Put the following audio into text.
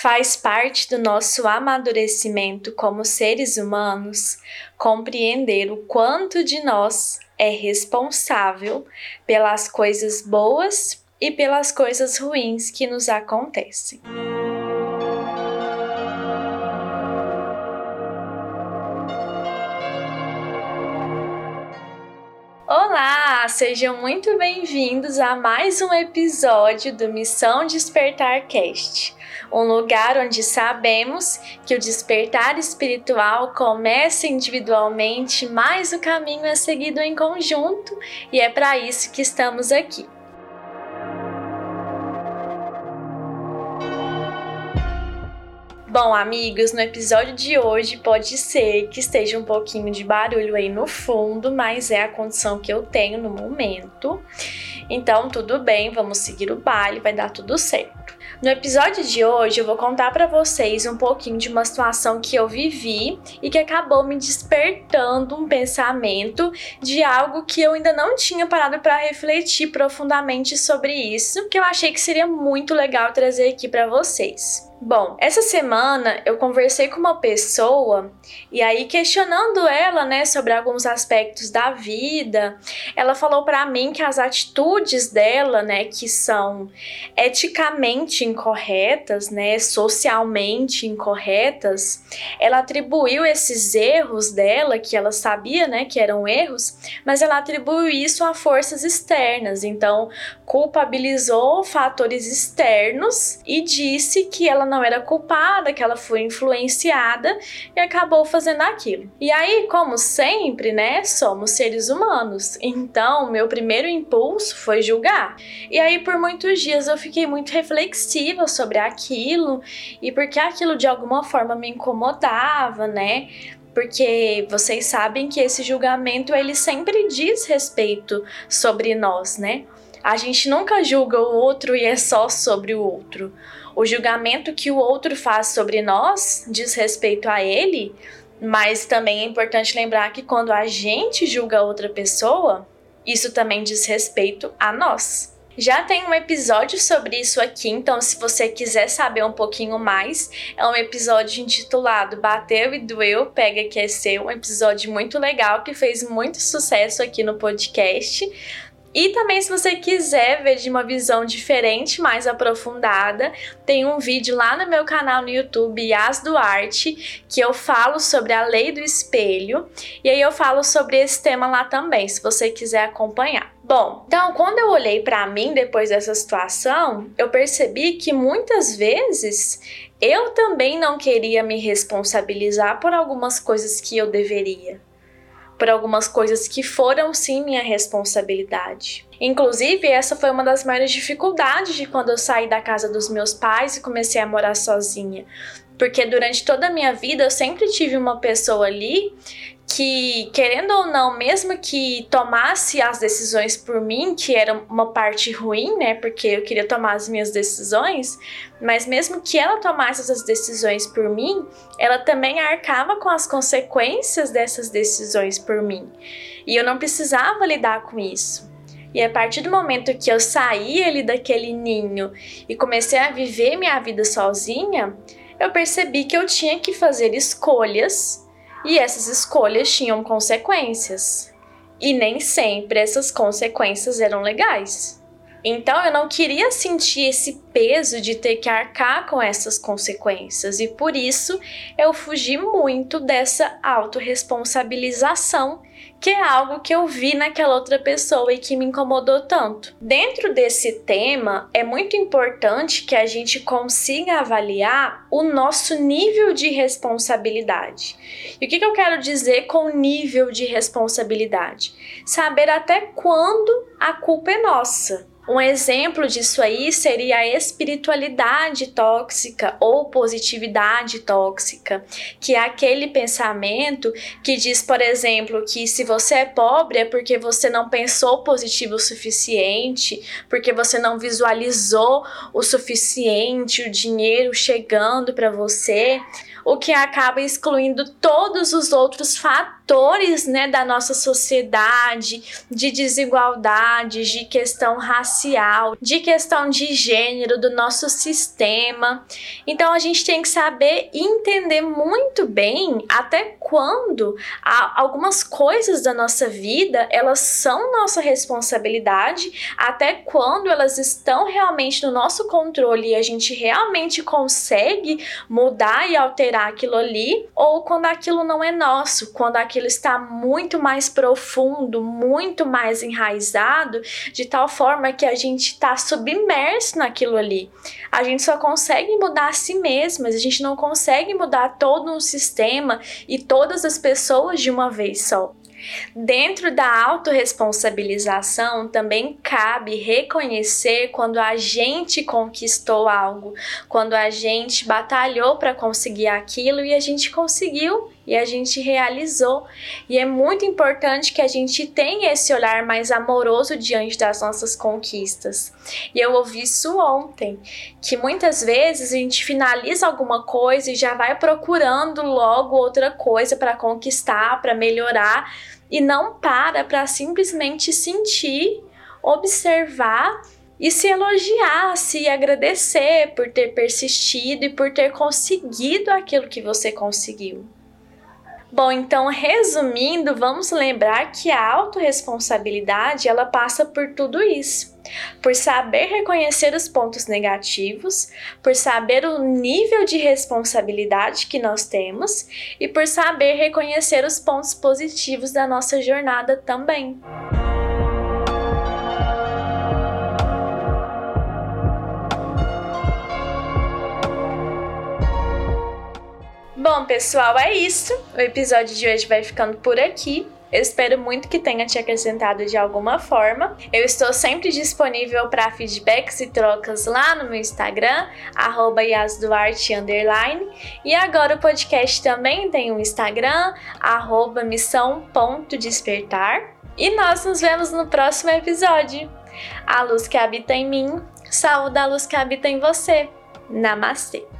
Faz parte do nosso amadurecimento como seres humanos compreender o quanto de nós é responsável pelas coisas boas e pelas coisas ruins que nos acontecem. Sejam muito bem-vindos a mais um episódio do Missão Despertar Cast, um lugar onde sabemos que o despertar espiritual começa individualmente, mas o caminho é seguido em conjunto e é para isso que estamos aqui. Bom, amigos, no episódio de hoje pode ser que esteja um pouquinho de barulho aí no fundo, mas é a condição que eu tenho no momento. Então, tudo bem, vamos seguir o baile, vai dar tudo certo. No episódio de hoje eu vou contar para vocês um pouquinho de uma situação que eu vivi e que acabou me despertando um pensamento de algo que eu ainda não tinha parado para refletir profundamente sobre isso, que eu achei que seria muito legal trazer aqui para vocês. Bom, essa semana eu conversei com uma pessoa e aí questionando ela, né, sobre alguns aspectos da vida, ela falou para mim que as atitudes dela, né, que são eticamente incorretas, né, socialmente incorretas, ela atribuiu esses erros dela, que ela sabia, né, que eram erros, mas ela atribuiu isso a forças externas. Então, culpabilizou fatores externos e disse que ela não era culpada, que ela foi influenciada e acabou fazendo aquilo. E aí, como sempre, né, somos seres humanos. Então, meu primeiro impulso foi julgar. E aí, por muitos dias eu fiquei muito reflexiva sobre aquilo e porque aquilo de alguma forma me incomodava, né? porque vocês sabem que esse julgamento ele sempre diz respeito sobre nós, né? A gente nunca julga o outro e é só sobre o outro. O julgamento que o outro faz sobre nós diz respeito a ele, mas também é importante lembrar que quando a gente julga outra pessoa, isso também diz respeito a nós. Já tem um episódio sobre isso aqui, então se você quiser saber um pouquinho mais, é um episódio intitulado Bateu e Doeu, Pega que é seu, um episódio muito legal que fez muito sucesso aqui no podcast. E também, se você quiser ver de uma visão diferente, mais aprofundada, tem um vídeo lá no meu canal no YouTube, Yas Duarte, que eu falo sobre a lei do espelho. E aí eu falo sobre esse tema lá também, se você quiser acompanhar. Bom, então quando eu olhei para mim depois dessa situação, eu percebi que muitas vezes eu também não queria me responsabilizar por algumas coisas que eu deveria por algumas coisas que foram sim minha responsabilidade. Inclusive, essa foi uma das maiores dificuldades de quando eu saí da casa dos meus pais e comecei a morar sozinha. Porque durante toda a minha vida eu sempre tive uma pessoa ali que, querendo ou não, mesmo que tomasse as decisões por mim, que era uma parte ruim, né? Porque eu queria tomar as minhas decisões, mas mesmo que ela tomasse essas decisões por mim, ela também arcava com as consequências dessas decisões por mim. E eu não precisava lidar com isso. E a partir do momento que eu saí ali daquele ninho e comecei a viver minha vida sozinha, eu percebi que eu tinha que fazer escolhas e essas escolhas tinham consequências. E nem sempre essas consequências eram legais. Então eu não queria sentir esse peso de ter que arcar com essas consequências e por isso eu fugi muito dessa autorresponsabilização que é algo que eu vi naquela outra pessoa e que me incomodou tanto. Dentro desse tema, é muito importante que a gente consiga avaliar o nosso nível de responsabilidade. E o que, que eu quero dizer com nível de responsabilidade? Saber até quando a culpa é nossa. Um exemplo disso aí seria a espiritualidade tóxica ou positividade tóxica, que é aquele pensamento que diz, por exemplo, que se você é pobre é porque você não pensou positivo o suficiente, porque você não visualizou o suficiente, o dinheiro chegando para você o que acaba excluindo todos os outros fatores, né, da nossa sociedade, de desigualdade, de questão racial, de questão de gênero do nosso sistema. Então a gente tem que saber entender muito bem até quando algumas coisas da nossa vida, elas são nossa responsabilidade, até quando elas estão realmente no nosso controle e a gente realmente consegue mudar e alterar aquilo ali, ou quando aquilo não é nosso, quando aquilo está muito mais profundo, muito mais enraizado, de tal forma que a gente está submerso naquilo ali. A gente só consegue mudar a si mesmas, a gente não consegue mudar todo um sistema e todas as pessoas de uma vez só. Dentro da autorresponsabilização também cabe reconhecer quando a gente conquistou algo, quando a gente batalhou para conseguir aquilo e a gente conseguiu e a gente realizou. E é muito importante que a gente tenha esse olhar mais amoroso diante das nossas conquistas. E eu ouvi isso ontem, que muitas vezes a gente finaliza alguma coisa e já vai procurando logo outra coisa para conquistar, para melhorar e não para para simplesmente sentir, observar e se elogiar, se agradecer por ter persistido e por ter conseguido aquilo que você conseguiu. Bom, então resumindo, vamos lembrar que a autorresponsabilidade ela passa por tudo isso. Por saber reconhecer os pontos negativos, por saber o nível de responsabilidade que nós temos e por saber reconhecer os pontos positivos da nossa jornada também. Bom, pessoal, é isso. O episódio de hoje vai ficando por aqui. Eu espero muito que tenha te acrescentado de alguma forma. Eu estou sempre disponível para feedbacks e trocas lá no meu Instagram, @yasduarte E agora o podcast também tem um Instagram, missão.despertar. E nós nos vemos no próximo episódio. A luz que habita em mim, saúde a luz que habita em você. Namastê!